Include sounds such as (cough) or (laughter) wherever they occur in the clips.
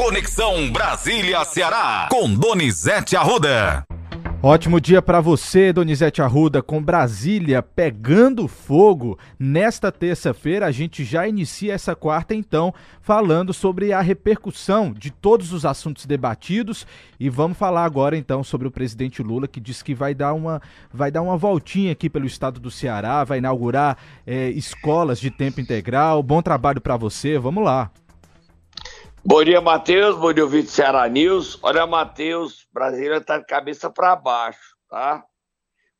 Conexão Brasília-Ceará, com Donizete Arruda. Ótimo dia para você, Donizete Arruda, com Brasília pegando fogo. Nesta terça-feira, a gente já inicia essa quarta, então, falando sobre a repercussão de todos os assuntos debatidos. E vamos falar agora, então, sobre o presidente Lula, que disse que vai dar uma, vai dar uma voltinha aqui pelo estado do Ceará, vai inaugurar é, escolas de tempo integral. Bom trabalho para você, vamos lá. Bom dia, Matheus. Bom dia, ouvinte Ceará News. Olha, Matheus, Brasília está de cabeça para baixo, tá?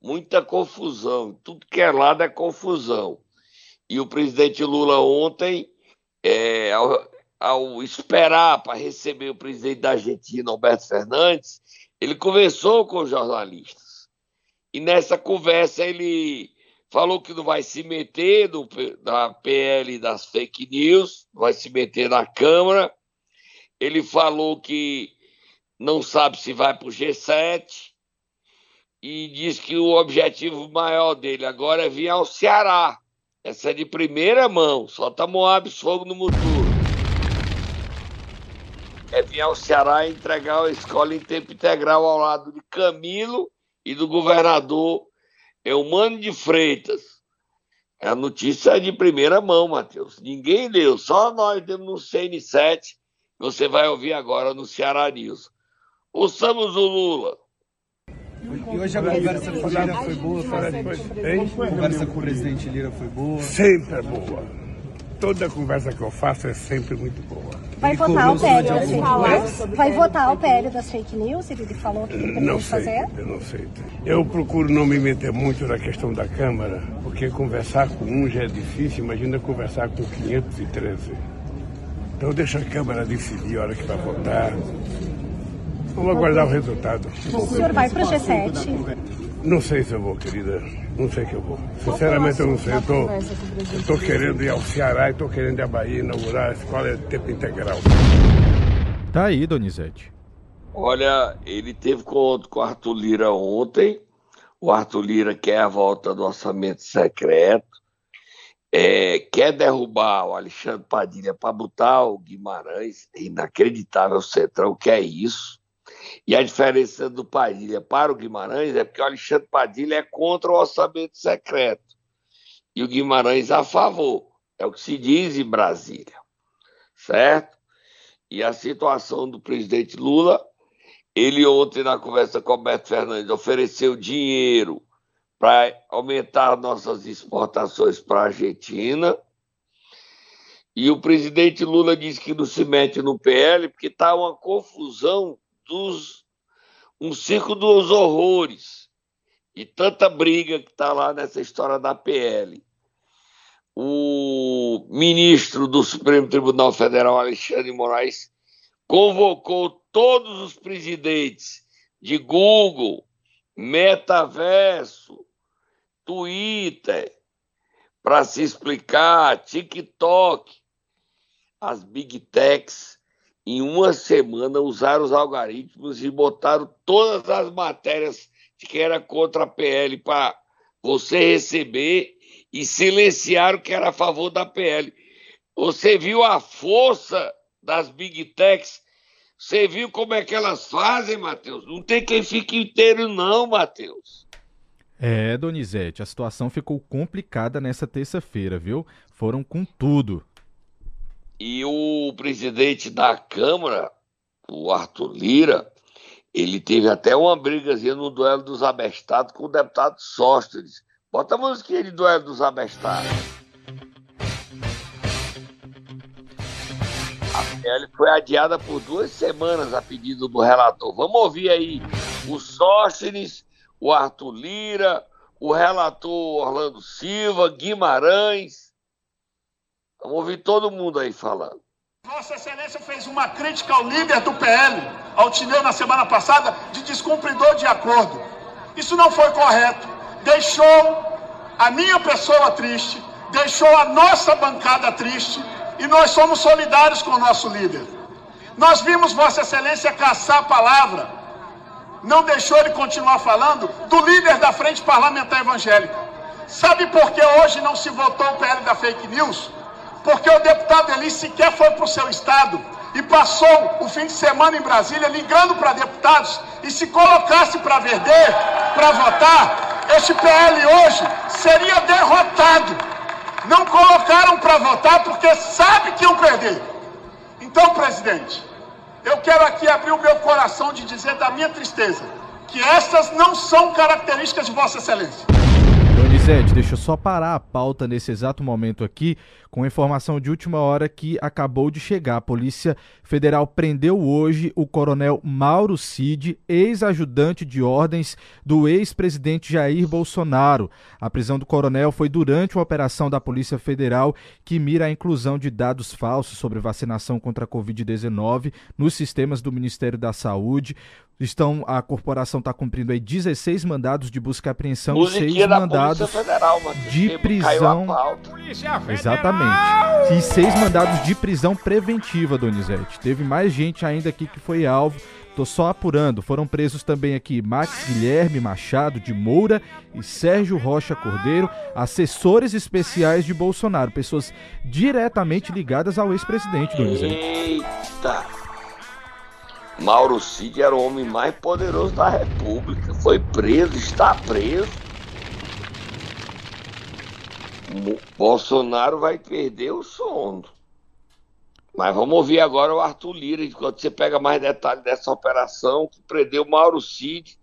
Muita confusão. Tudo que é lado é confusão. E o presidente Lula ontem, é, ao, ao esperar para receber o presidente da Argentina, Alberto Fernandes, ele conversou com os jornalistas. E nessa conversa ele falou que não vai se meter no, na PL das fake news, vai se meter na Câmara ele falou que não sabe se vai para o G7 e diz que o objetivo maior dele agora é vir ao Ceará. Essa é de primeira mão, solta Moab fogo no motor. É vir ao Ceará e entregar a escola em tempo integral ao lado de Camilo e do governador Eumano de Freitas. A notícia é de primeira mão, Matheus. Ninguém deu, só nós demos no CN7 você vai ouvir agora no Ceará News. Ouçamos o Lula. E hoje a conversa com o Lira foi boa, A conversa com o presidente Lira foi boa? Sempre é boa. Toda conversa que eu faço é sempre muito boa. Vai votar o PL das fake news? Vai votar o PL das fake news? Ele falou que ele não sei, fazer? Eu não sei. Eu procuro não me meter muito na questão da Câmara, porque conversar com um já é difícil, imagina conversar com 513. Então deixa a Câmara decidir a hora que vai votar. Vamos aguardar o resultado. O senhor vai para o G7? Não sei se eu vou, querida. Não sei que eu vou. Sinceramente, eu não sei. Eu estou querendo ir ao Ceará e estou querendo ir à Bahia inaugurar a escola de tempo integral. Tá aí, Donizete. Olha, ele teve conto com o Arthur Lira ontem. O Arthur Lira quer a volta do orçamento secreto é, quer derrubar o Alexandre Padilha para botar o Guimarães, é inacreditável o Centrão que é isso. E a diferença do Padilha para o Guimarães é porque o Alexandre Padilha é contra o orçamento secreto e o Guimarães a favor. É o que se diz em Brasília, certo? E a situação do presidente Lula, ele ontem na conversa com o Alberto Fernandes ofereceu dinheiro para aumentar nossas exportações para a Argentina. E o presidente Lula disse que não se mete no PL porque está uma confusão dos um circo dos horrores e tanta briga que está lá nessa história da PL. O ministro do Supremo Tribunal Federal, Alexandre Moraes, convocou todos os presidentes de Google, Metaverso, Twitter, para se explicar, TikTok. As big techs, em uma semana, usaram os algoritmos e botaram todas as matérias que era contra a PL para você receber e silenciaram que era a favor da PL. Você viu a força das big techs? Você viu como é que elas fazem, Matheus? Não tem quem fique inteiro, não, Matheus. É, Donizete, a situação ficou complicada nessa terça-feira, viu? Foram com tudo. E o presidente da Câmara, o Arthur Lira, ele teve até uma brigazinha no duelo dos abestados com o deputado Sóstenes. Bota a musiquinha de duelo dos abestados. A PL foi adiada por duas semanas a pedido do relator. Vamos ouvir aí o Sóstenes o Arthur Lira, o relator Orlando Silva, Guimarães. Vamos ouvir todo mundo aí falando. Vossa Excelência fez uma crítica ao líder do PL, ao Tineu, na semana passada, de descumpridor de acordo. Isso não foi correto. Deixou a minha pessoa triste, deixou a nossa bancada triste e nós somos solidários com o nosso líder. Nós vimos Vossa Excelência caçar a palavra não deixou ele continuar falando do líder da frente parlamentar evangélica. Sabe por que hoje não se votou o PL da fake news? Porque o deputado Eli sequer foi para o seu estado e passou o fim de semana em Brasília ligando para deputados e se colocasse para vender, para votar, este PL hoje seria derrotado. Não colocaram para votar porque sabe que iam perder. Então, presidente, eu quero aqui abrir o meu coração de dizer da minha tristeza que essas não são características de Vossa Excelência. Donizete, deixa eu só parar a pauta nesse exato momento aqui com informação de última hora que acabou de chegar. A Polícia Federal prendeu hoje o coronel Mauro Cid, ex-ajudante de ordens do ex-presidente Jair Bolsonaro. A prisão do coronel foi durante uma operação da Polícia Federal que mira a inclusão de dados falsos sobre vacinação contra a Covid-19 nos sistemas do Ministério da Saúde. Estão, a corporação está cumprindo aí 16 mandados de busca e apreensão e seis mandados Federal, de prisão. Exatamente. E seis mandados de prisão preventiva, Donizete. Teve mais gente ainda aqui que foi alvo. Tô só apurando. Foram presos também aqui Max Guilherme Machado de Moura e Sérgio Rocha Cordeiro, assessores especiais de Bolsonaro, pessoas diretamente ligadas ao ex-presidente, Donizete. Eita! Mauro Cid era o homem mais poderoso da República. Foi preso, está preso. Bolsonaro vai perder o sono. Mas vamos ouvir agora o Arthur Lira, enquanto você pega mais detalhes dessa operação que prendeu Mauro Cid,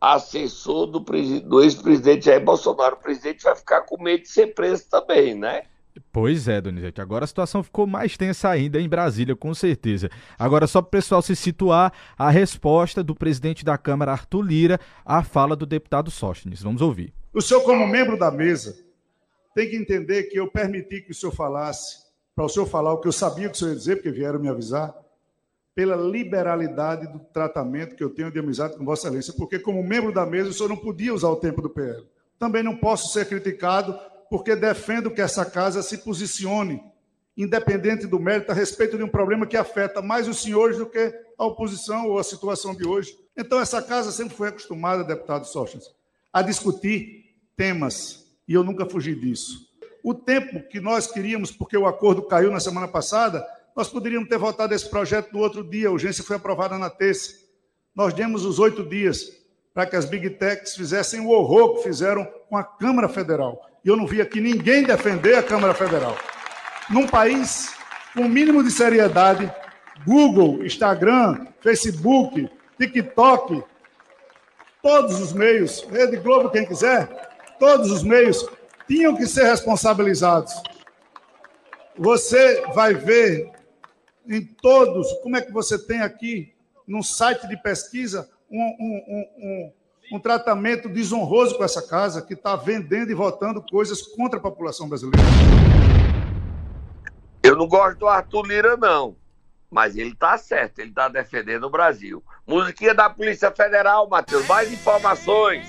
assessor do, do ex-presidente Jair Bolsonaro. O presidente vai ficar com medo de ser preso também, né? Pois é, Donizete. Agora a situação ficou mais tensa ainda em Brasília, com certeza. Agora, só para o pessoal se situar, a resposta do presidente da Câmara, Arthur Lira, à fala do deputado Sóstenes. Vamos ouvir. O senhor, como membro da mesa, tem que entender que eu permiti que o senhor falasse, para o senhor falar o que eu sabia que o senhor ia dizer, porque vieram me avisar, pela liberalidade do tratamento que eu tenho de amizade com Vossa Excelência, porque, como membro da mesa, o senhor não podia usar o tempo do PL. Também não posso ser criticado porque defendo que essa casa se posicione, independente do mérito, a respeito de um problema que afeta mais os senhores do que a oposição ou a situação de hoje. Então, essa casa sempre foi acostumada, deputado Sócrates, a discutir temas, e eu nunca fugi disso. O tempo que nós queríamos, porque o acordo caiu na semana passada, nós poderíamos ter votado esse projeto no outro dia, a urgência foi aprovada na terça. Nós demos os oito dias para que as Big Techs fizessem o horror que fizeram com a Câmara Federal e eu não vi aqui ninguém defender a Câmara Federal. Num país com o mínimo de seriedade, Google, Instagram, Facebook, TikTok, todos os meios, Rede Globo, quem quiser, todos os meios tinham que ser responsabilizados. Você vai ver em todos, como é que você tem aqui, num site de pesquisa, um, um, um, um tratamento desonroso com essa casa que está vendendo e votando coisas contra a população brasileira. Eu não gosto do Arthur Lira, não. Mas ele está certo, ele está defendendo o Brasil. Musiquinha da Polícia Federal, Matheus. Mais informações.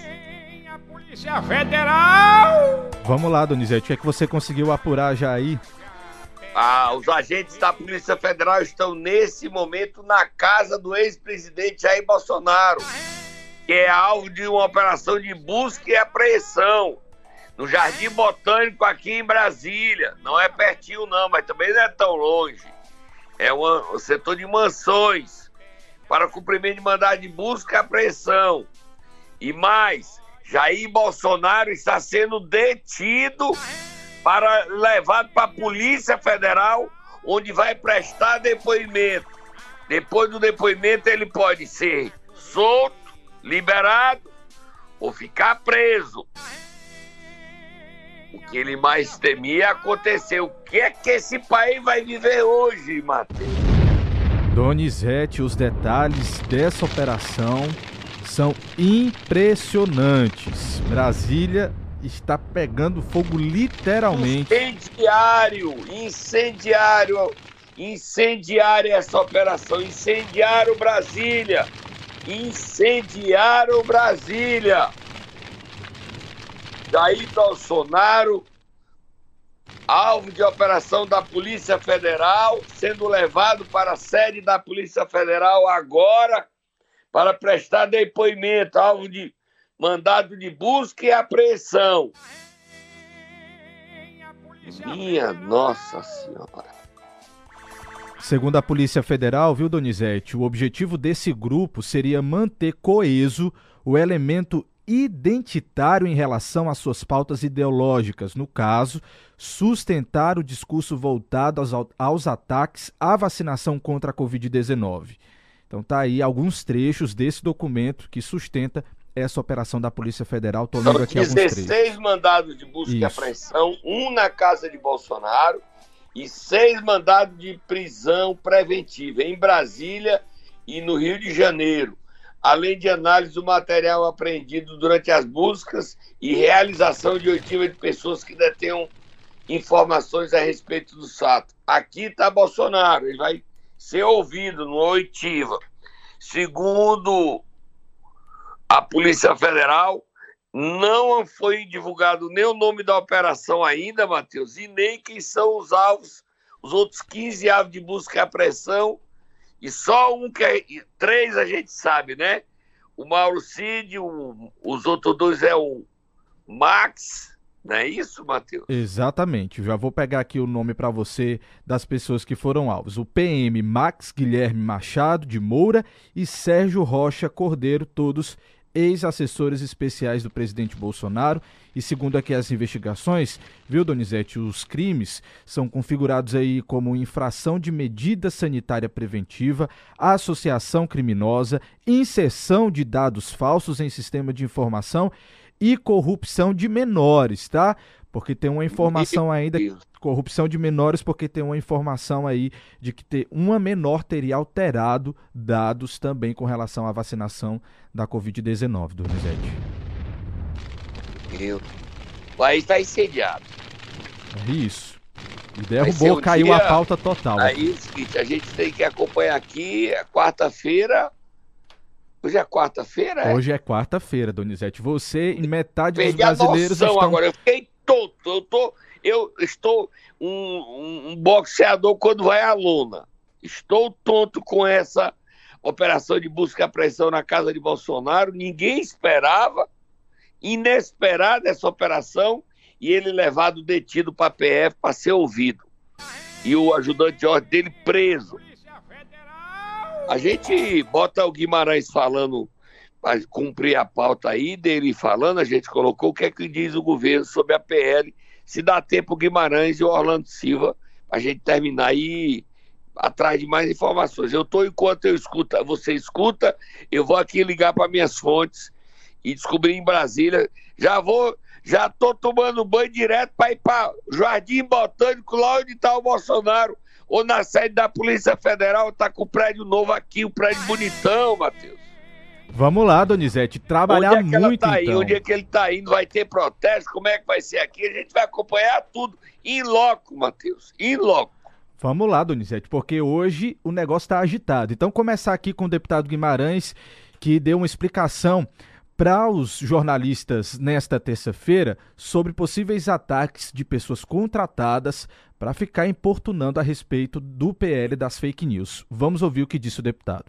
A Polícia Federal! Vamos lá, Donizete. O que é que você conseguiu apurar já aí? Ah, os agentes da Polícia Federal estão nesse momento na casa do ex-presidente Jair Bolsonaro que é alvo de uma operação de busca e apreensão no Jardim Botânico aqui em Brasília. Não é pertinho não, mas também não é tão longe. É um setor de mansões para cumprimento de mandado de busca e apreensão. E mais, Jair Bolsonaro está sendo detido para levado para a Polícia Federal, onde vai prestar depoimento. Depois do depoimento ele pode ser solto liberado ou ficar preso. O que ele mais temia aconteceu. O que é que esse país vai viver hoje, Matheus? Donizete, os detalhes dessa operação são impressionantes. Brasília está pegando fogo literalmente. Incendiário, incendiário, incendiário essa operação, incendiário Brasília incendiaram Brasília. Jair Bolsonaro, alvo de operação da Polícia Federal, sendo levado para a sede da Polícia Federal agora para prestar depoimento, alvo de mandado de busca e apreensão. Minha Nossa Senhora. Segundo a Polícia Federal, viu, Donizete, o objetivo desse grupo seria manter coeso o elemento identitário em relação às suas pautas ideológicas, no caso, sustentar o discurso voltado aos, aos ataques à vacinação contra a Covid-19. Então tá aí alguns trechos desse documento que sustenta essa operação da Polícia Federal. Tô lendo aqui 16 mandados de busca Isso. e apreensão, um na casa de Bolsonaro e seis mandados de prisão preventiva em Brasília e no Rio de Janeiro, além de análise do material apreendido durante as buscas e realização de oitiva de pessoas que detenham informações a respeito do fato. Aqui está Bolsonaro, ele vai ser ouvido no oitiva. Segundo a Polícia Federal, não foi divulgado nem o nome da operação ainda, Matheus, e nem quem são os alvos, os outros 15 alvos de busca e apreensão, e só um que é. Três a gente sabe, né? O Mauro Cid, o, os outros dois é o Max, não é isso, Matheus? Exatamente. Já vou pegar aqui o nome para você das pessoas que foram alvos. O PM Max Guilherme Machado de Moura e Sérgio Rocha Cordeiro, todos ex-assessores especiais do presidente Bolsonaro. E segundo aqui as investigações, viu, Donizete, os crimes são configurados aí como infração de medida sanitária preventiva, associação criminosa, inserção de dados falsos em sistema de informação e corrupção de menores, tá? Porque tem uma informação ainda corrupção de menores, porque tem uma informação aí de que ter uma menor teria alterado dados também com relação à vacinação da Covid-19, Donizete. Eu. O país está incendiado. É isso. E derrubou, um caiu dia... a pauta total. Aí, seguinte, a gente tem que acompanhar aqui, é quarta-feira. Hoje é quarta-feira? É? Hoje é quarta-feira, Donizete. Você e metade dos brasileiros estão... agora. Eu fiquei tonto. Eu tô eu estou um, um, boxeador quando vai à lona. Estou tonto com essa operação de busca e apreensão na casa de Bolsonaro. Ninguém esperava, inesperada essa operação, e ele levado detido para a PF para ser ouvido. E o ajudante de ordem dele preso. A gente bota o Guimarães falando para cumprir a pauta aí dele falando, a gente colocou o que é que diz o governo sobre a PL se dá tempo o Guimarães e o Orlando Silva a gente terminar aí atrás de mais informações. Eu estou enquanto eu escuto, você escuta, eu vou aqui ligar para minhas fontes e descobrir em Brasília. Já vou, já estou tomando banho direto para ir para Jardim Botânico, lá onde está o Bolsonaro, ou na sede da Polícia Federal, está com o prédio novo aqui, o prédio bonitão, Matheus. Vamos lá, Donizete, trabalhar Onde é muito tá então. Onde é que ele está indo? Vai ter protesto? Como é que vai ser aqui? A gente vai acompanhar tudo em loco, Matheus, em loco. Vamos lá, Donizete, porque hoje o negócio está agitado. Então, começar aqui com o deputado Guimarães, que deu uma explicação para os jornalistas nesta terça-feira sobre possíveis ataques de pessoas contratadas para ficar importunando a respeito do PL das fake news. Vamos ouvir o que disse o deputado.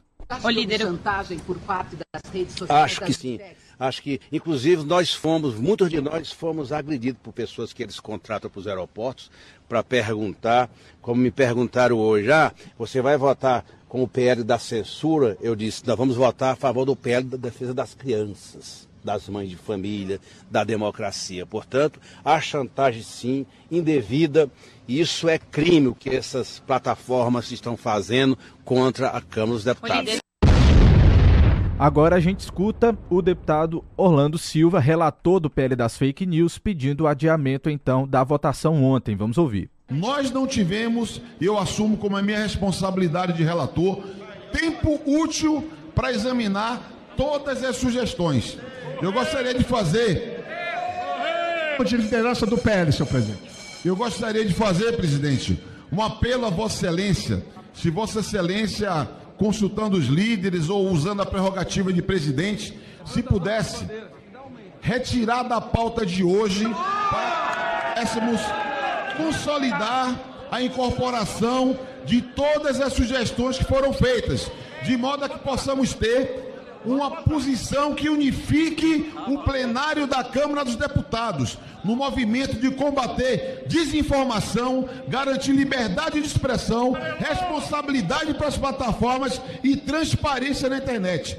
Líder... chantagem por parte das redes sociais? Acho que sim. Acho que, inclusive, nós fomos, muitos de nós fomos agredidos por pessoas que eles contratam para os aeroportos para perguntar, como me perguntaram hoje, ah, você vai votar com o PL da censura? Eu disse, nós vamos votar a favor do PL da defesa das crianças das mães de família, da democracia. Portanto, a chantagem, sim, indevida, isso é crime o que essas plataformas estão fazendo contra a Câmara dos Deputados. Agora a gente escuta o deputado Orlando Silva, relator do PL das fake news, pedindo o adiamento então da votação ontem. Vamos ouvir. Nós não tivemos, eu assumo como a minha responsabilidade de relator, tempo útil para examinar todas as sugestões. Eu gostaria de fazer de liderança do PL, senhor presidente. Eu gostaria de fazer, presidente, um apelo a Vossa Excelência. Se Vossa Excelência consultando os líderes ou usando a prerrogativa de presidente, se pudesse retirar da pauta de hoje para pudéssemos consolidar a incorporação de todas as sugestões que foram feitas, de modo a que possamos ter uma posição que unifique o plenário da Câmara dos Deputados no movimento de combater desinformação, garantir liberdade de expressão, responsabilidade para as plataformas e transparência na internet.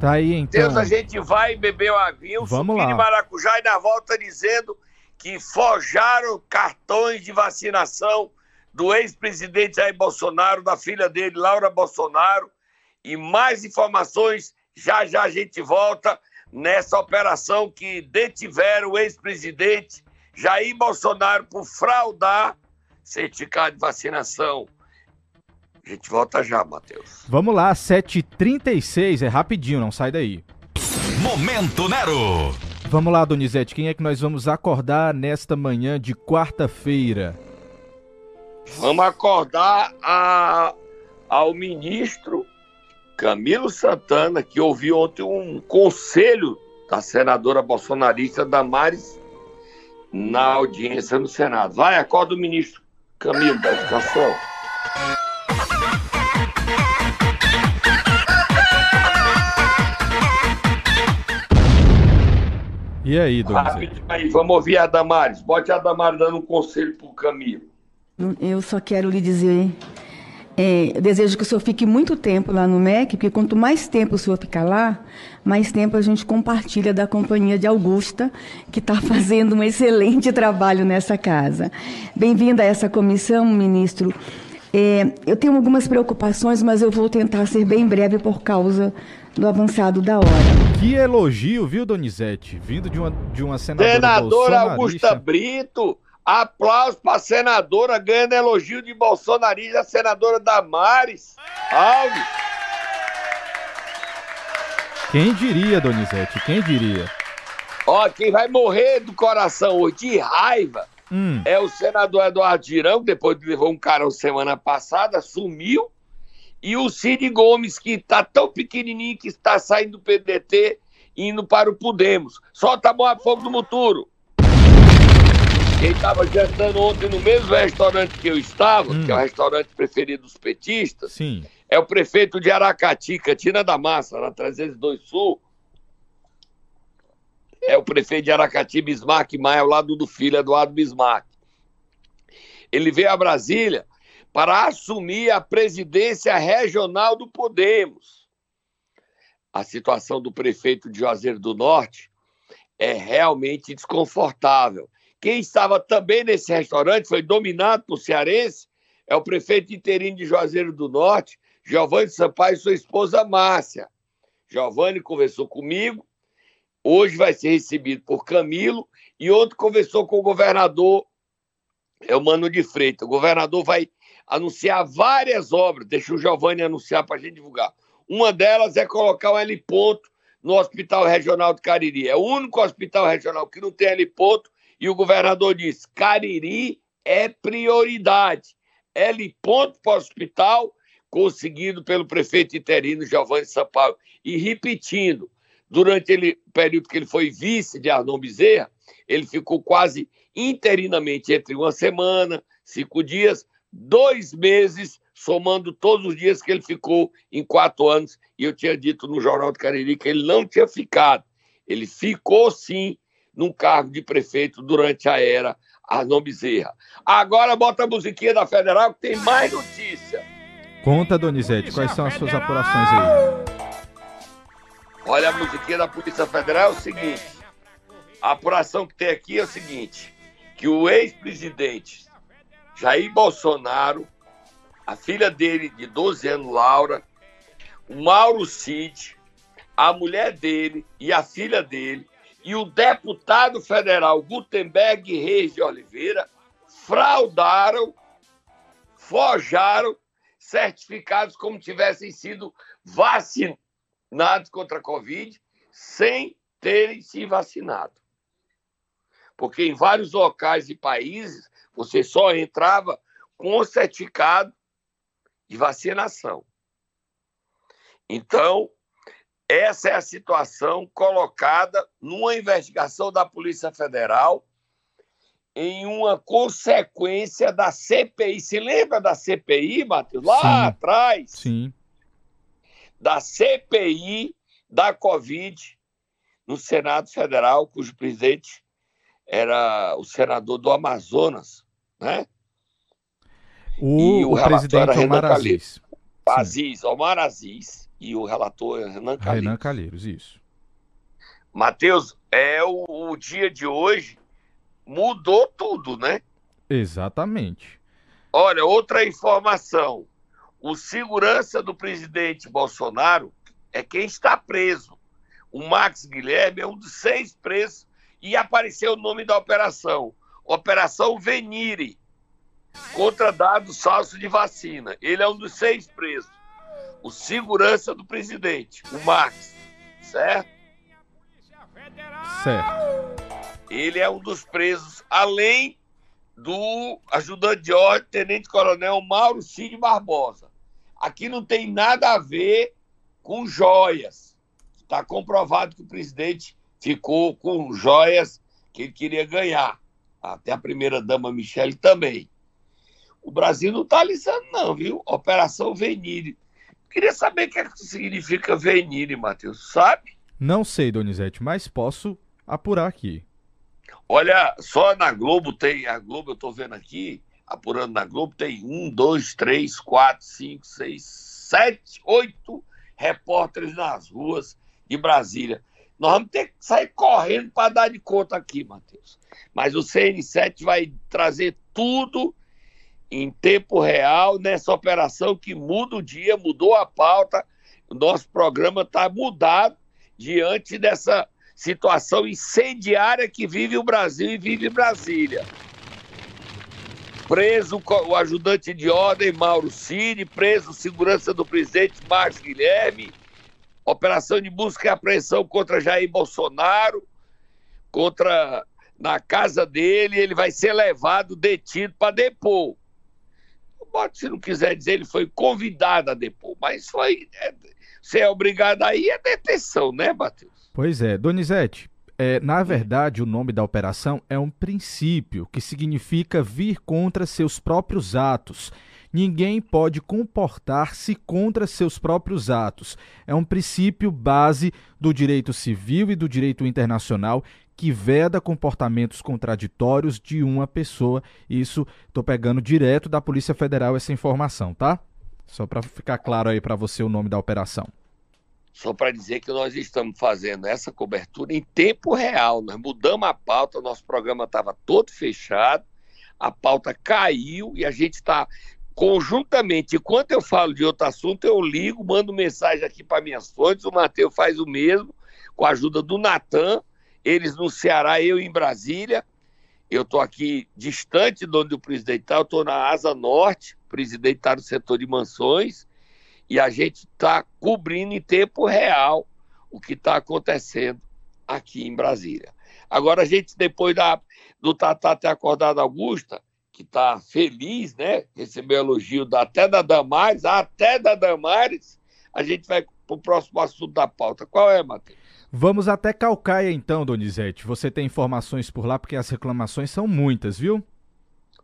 Tá aí então. Deus, a gente vai beber uma aguinha, um Vamos lá. de maracujá e na volta dizendo que forjaram cartões de vacinação do ex-presidente Jair Bolsonaro, da filha dele, Laura Bolsonaro. E mais informações, já já a gente volta nessa operação que detiveram o ex-presidente Jair Bolsonaro por fraudar certificado de vacinação. A gente volta já, Matheus. Vamos lá, 7h36, é rapidinho, não sai daí. Momento Nero. Vamos lá, Donizete, quem é que nós vamos acordar nesta manhã de quarta-feira? Vamos acordar a- ao ministro Camilo Santana, que ouviu ontem um conselho da senadora bolsonarista Damares na audiência no Senado. Vai, acorda o ministro Camilo da Educação. E aí? Rapidinho aí, vamos ouvir a Damares. Bote a Damares dando um conselho pro Camilo. Eu só quero lhe dizer, é, eu desejo que o senhor fique muito tempo lá no MEC, porque quanto mais tempo o senhor ficar lá, mais tempo a gente compartilha da companhia de Augusta, que está (laughs) fazendo um excelente trabalho nessa casa. Bem-vinda a essa comissão, ministro. É, eu tenho algumas preocupações, mas eu vou tentar ser bem breve por causa do avançado da hora. Que elogio, viu, Donizete? Vindo de uma, de uma senadora, Senadora. Augusta Brito, aplausos para a senadora ganhando elogio de bolsonarista, a senadora Damares Alves. Quem diria, Donizete? Quem diria? Ó, quem vai morrer do coração hoje de raiva Hum, é o senador Eduardo Girão, que depois de levou um carão semana passada, sumiu. E o Cid Gomes, que tá tão pequenininho que está saindo do PDT indo para o Podemos. Solta a mão a fogo do Muturo. Quem estava jantando ontem no mesmo restaurante que eu estava, que é o restaurante preferido dos petistas, sim. é o prefeito de Aracati, Cantina da Massa, na 302 Sul. É o prefeito de Aracati, Bismarck Maia, ao lado do filho Eduardo Bismarck. Ele veio a Brasília para assumir a presidência regional do Podemos. A situação do prefeito de Juazeiro do Norte é realmente desconfortável. Quem estava também nesse restaurante foi dominado por cearense, é o prefeito interino de Juazeiro do Norte, Giovanni Sampaio e sua esposa Márcia. Giovanni conversou comigo, hoje vai ser recebido por Camilo, e outro conversou com o governador, é o Mano de Freitas. O governador vai anunciar várias obras, deixa o Giovanni anunciar para a gente divulgar. Uma delas é colocar um heliponto no Hospital Regional de Cariri. É o único hospital regional que não tem heliponto, e o governador diz: Cariri é prioridade. Heliponto para o hospital, conseguido pelo prefeito interino Giovanni Sampaio. E repetindo, durante ele, o período que ele foi vice de Arnon Bezerra, ele ficou quase interinamente entre uma semana, cinco dias, dois meses, somando todos os dias que ele ficou em quatro anos. E eu tinha dito no Jornal do Cariri que ele não tinha ficado. Ele ficou, sim, num cargo de prefeito durante a era Arnon Bezerra. Agora bota a musiquinha da Federal que tem mais notícia. Conta, Donizete, quais são as suas apurações aí? Olha a musiquinha da Polícia Federal, é o seguinte. A apuração que tem aqui é o seguinte, que o ex-presidente Jair Bolsonaro, a filha dele de 12 anos, Laura, o Mauro Cid, a mulher dele e a filha dele, e o deputado federal Gutenberg Reis de Oliveira fraudaram, forjaram certificados como tivessem sido vacinados contra a Covid sem terem se vacinado. Porque em vários locais e países você só entrava com o certificado de vacinação. Então, essa é a situação colocada numa investigação da Polícia Federal em uma consequência da CPI. Se lembra da CPI, Matheus? Lá Sim. atrás, Sim. da CPI da Covid no Senado Federal, cujo presidente era o senador do Amazonas, né? O, e o, o presidente Omar Aziz. Aziz, Omar Aziz. E o relator é Renan Calheiros. Renan Calheiros, isso. Matheus, é o, o dia de hoje mudou tudo, né? Exatamente. Olha, outra informação. O segurança do presidente Bolsonaro é quem está preso. O Max Guilherme é um dos seis presos e apareceu o nome da operação. Operação Venire, contra dados falsos de vacina. Ele é um dos seis presos. O segurança do presidente, o Max, certo? Certo. Ele é um dos presos, além do ajudante de ordem, Tenente Coronel Mauro Cid Barbosa. Aqui não tem nada a ver com joias. Está comprovado que o presidente ficou com joias que ele queria ganhar. Até a primeira-dama Michele também. O Brasil não está alisando, não, viu? Operação Venire. Queria saber o que, é que significa Venire, Matheus. Sabe? Não sei, Donizete, mas posso apurar aqui. Olha, só na Globo tem. A Globo, eu estou vendo aqui, apurando na Globo, tem um, dois, três, quatro, cinco, seis, sete, oito repórteres nas ruas de Brasília. Nós vamos ter que sair correndo para dar de conta aqui, Matheus. Mas o CN7 vai trazer tudo em tempo real nessa operação que muda o dia, mudou a pauta. O nosso programa está mudado diante dessa situação incendiária que vive o Brasil e vive Brasília. Preso o ajudante de ordem Mauro Cine, preso segurança do presidente Marcos Guilherme, operação de busca e apreensão contra Jair Bolsonaro, contra na casa dele, ele vai ser levado detido para depor. Pode, se não quiser dizer, ele foi convidado a depor, mas foi. É, é obrigado aí, é detenção, né, Matheus? Pois é, Donizete. É, na verdade, o nome da operação é um princípio que significa vir contra seus próprios atos. Ninguém pode comportar-se contra seus próprios atos. É um princípio base do direito civil e do direito internacional que veda comportamentos contraditórios de uma pessoa. Isso estou pegando direto da Polícia Federal essa informação, tá? Só para ficar claro aí para você o nome da operação. Só para dizer que nós estamos fazendo essa cobertura em tempo real. Nós mudamos a pauta, nosso programa estava todo fechado, a pauta caiu e a gente está conjuntamente, enquanto eu falo de outro assunto, eu ligo, mando mensagem aqui para minhas fontes, o Matheus faz o mesmo, com a ajuda do Natan, eles no Ceará, eu em Brasília. Eu estou aqui distante de onde o presidente está, eu estou na Asa Norte, o presidente está no setor de mansões, e a gente está cobrindo em tempo real o que está acontecendo aqui em Brasília. Agora, a gente, depois da, do Tatá ter acordado Augusta, que está feliz, né? Recebeu elogio da, até da Damares, até da Damares. A gente vai para o próximo assunto da pauta. Qual é, Matheus? Vamos até Calcaia então, Donizete. Você tem informações por lá, porque as reclamações são muitas, viu?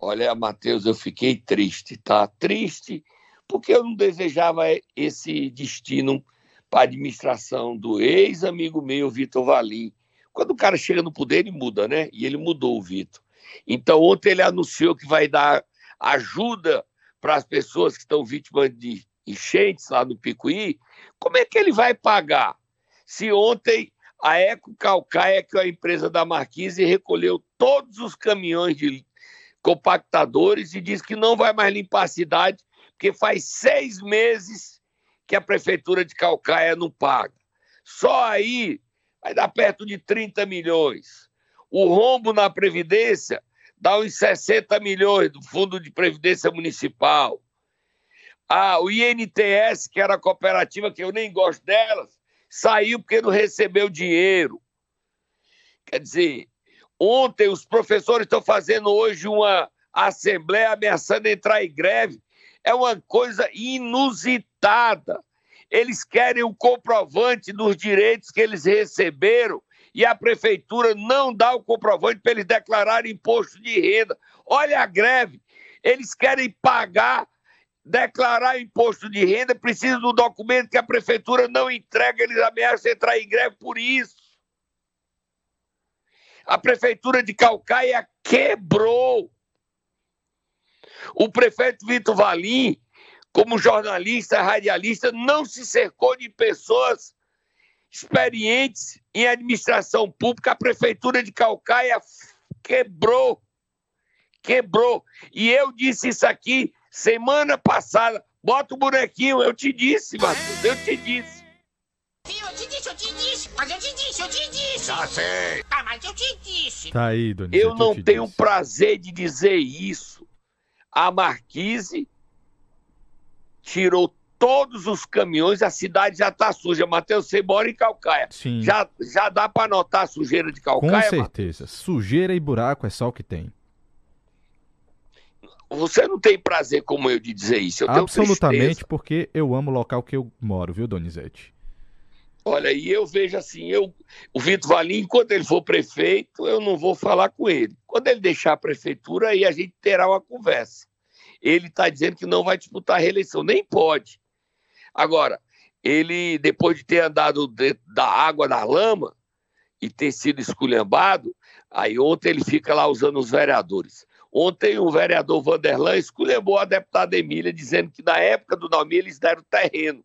Olha, Matheus, eu fiquei triste, tá? Triste porque eu não desejava esse destino para a administração do ex-amigo meu, Vitor Valim. Quando o cara chega no poder, ele muda, né? E ele mudou o Vitor. Então, ontem ele anunciou que vai dar ajuda para as pessoas que estão vítimas de enchentes lá no Picuí. Como é que ele vai pagar? Se ontem a Eco Calcaia, que é a empresa da Marquise, recolheu todos os caminhões de compactadores e diz que não vai mais limpar a cidade, porque faz seis meses que a prefeitura de Calcaia não paga. Só aí vai dar perto de 30 milhões. O rombo na Previdência dá uns 60 milhões do Fundo de Previdência Municipal. Ah, o INTS, que era a cooperativa, que eu nem gosto delas, saiu porque não recebeu dinheiro. Quer dizer, ontem os professores estão fazendo hoje uma assembleia ameaçando entrar em greve. É uma coisa inusitada. Eles querem o comprovante dos direitos que eles receberam e a prefeitura não dá o comprovante para eles declararem imposto de renda. Olha a greve, eles querem pagar declarar imposto de renda, precisa do documento que a prefeitura não entrega, eles ameaçam entrar em greve por isso. A prefeitura de Calcaia quebrou. O prefeito Vitor Valim, como jornalista, radialista, não se cercou de pessoas experientes em administração pública. A prefeitura de Calcaia quebrou. Quebrou. E eu disse isso aqui semana passada. Bota o bonequinho, eu te disse, Matheus, eu te disse. Eu te disse, eu te disse, mas eu te disse, eu te disse. Já sei. Ah, mas eu te disse. Tá aí, Donizete. Eu não te tenho disse. prazer de dizer isso. A Marquise tirou todos os caminhões, a cidade já está suja. Matheus, você mora em Calcaia. Sim. Já, já dá para notar a sujeira de Com Calcaia? Matheus? certeza. Sujeira e buraco é só o que tem. Você não tem prazer como eu de dizer isso. Eu Absolutamente, porque eu amo o local que eu moro, viu, Donizete? Olha, e eu vejo assim, eu, o Vitor Valim, enquanto ele for prefeito, eu não vou falar com ele. Quando ele deixar a prefeitura, aí a gente terá uma conversa. Ele está dizendo que não vai disputar a reeleição, nem pode. Agora, ele, depois de ter andado dentro da água, da lama, e ter sido esculhambado, aí ontem ele fica lá usando os vereadores. Ontem o vereador Vanderlan esculhambou a deputada Emília, dizendo que na época do Nalmi eles deram terreno.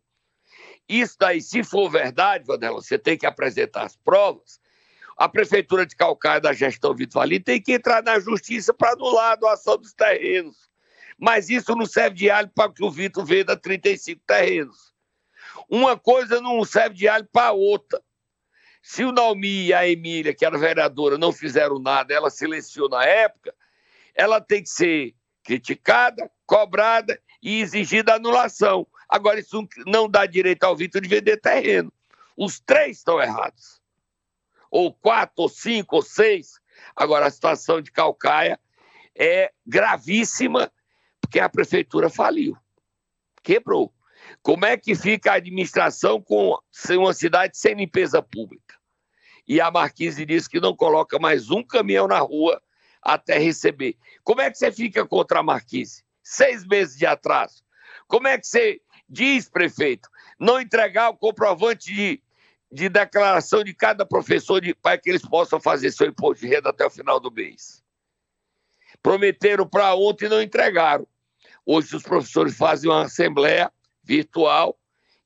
Isso daí, se for verdade, Vanderlan, você tem que apresentar as provas. A Prefeitura de Calcaia, da gestão Vitor tem que entrar na justiça para anular a doação dos terrenos. Mas isso não serve de alho para que o Vitor venda 35 terrenos. Uma coisa não serve de alho para outra. Se o Naomi e a Emília, que era vereadora, não fizeram nada, ela silenciou na época, ela tem que ser criticada, cobrada e exigida anulação. Agora, isso não dá direito ao Vitor de vender terreno. Os três estão errados. Ou quatro, ou cinco, ou seis. Agora, a situação de Calcaia é gravíssima, porque a prefeitura faliu. Quebrou. Como é que fica a administração com uma cidade sem limpeza pública? E a Marquise disse que não coloca mais um caminhão na rua até receber. Como é que você fica contra a Marquise? Seis meses de atraso. Como é que você diz, prefeito, não entregar o comprovante de, de declaração de cada professor de, para que eles possam fazer seu imposto de renda até o final do mês? Prometeram para ontem e não entregaram. Hoje os professores fazem uma assembleia virtual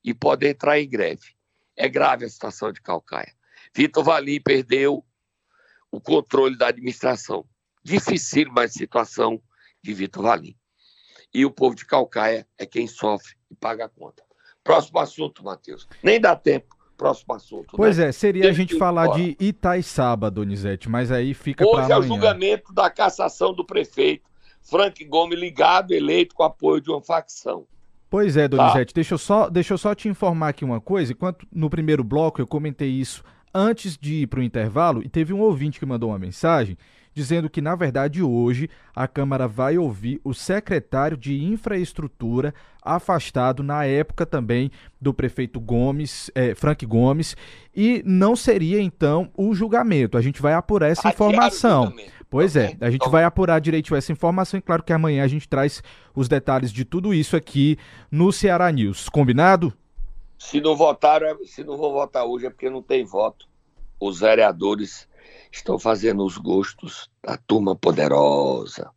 e podem entrar em greve. É grave a situação de Calcaia. Vitor Valim perdeu o controle da administração. Dificílima a situação de Vitor Valim. E o povo de Calcaia é quem sofre e paga a conta. Próximo assunto, Matheus. Nem dá tempo. Próximo assunto. Pois né? é, seria a Teve gente falar de Itaiçaba, Donizete, mas aí fica para Hoje é o julgamento da cassação do prefeito Frank Gomes ligado, eleito com apoio de uma facção. Pois é, Tá. Donizete, deixa, eu só, deixa eu só te informar aqui uma coisa. Enquanto no primeiro bloco eu comentei isso antes de ir para o intervalo, e teve um ouvinte que mandou uma mensagem dizendo que, na verdade, hoje a Câmara vai ouvir o secretário de Infraestrutura afastado na época também do prefeito Gomes, eh, Frank Gomes, e não seria então o julgamento. A gente vai apurar essa informação. Pois é, a gente vai apurar direito essa informação e claro que amanhã a gente traz os detalhes de tudo isso aqui no Ceará News. Combinado? Se não votaram, é- se não vão votar hoje é porque não tem voto. Os vereadores estão fazendo os gostos da turma poderosa.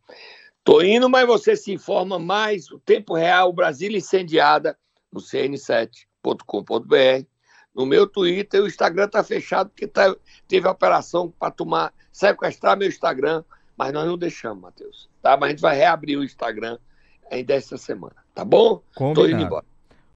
Tô indo, mas você se informa mais. O tempo real, Brasília incendiada no cn7.com.br. No meu Twitter, o Instagram tá fechado porque tá- teve operação para tomar, sequestrar meu Instagram, mas nós não deixamos, Matheus. Tá? Mas a gente vai reabrir o Instagram ainda essa semana, tá bom? Tô indo Combinado. embora.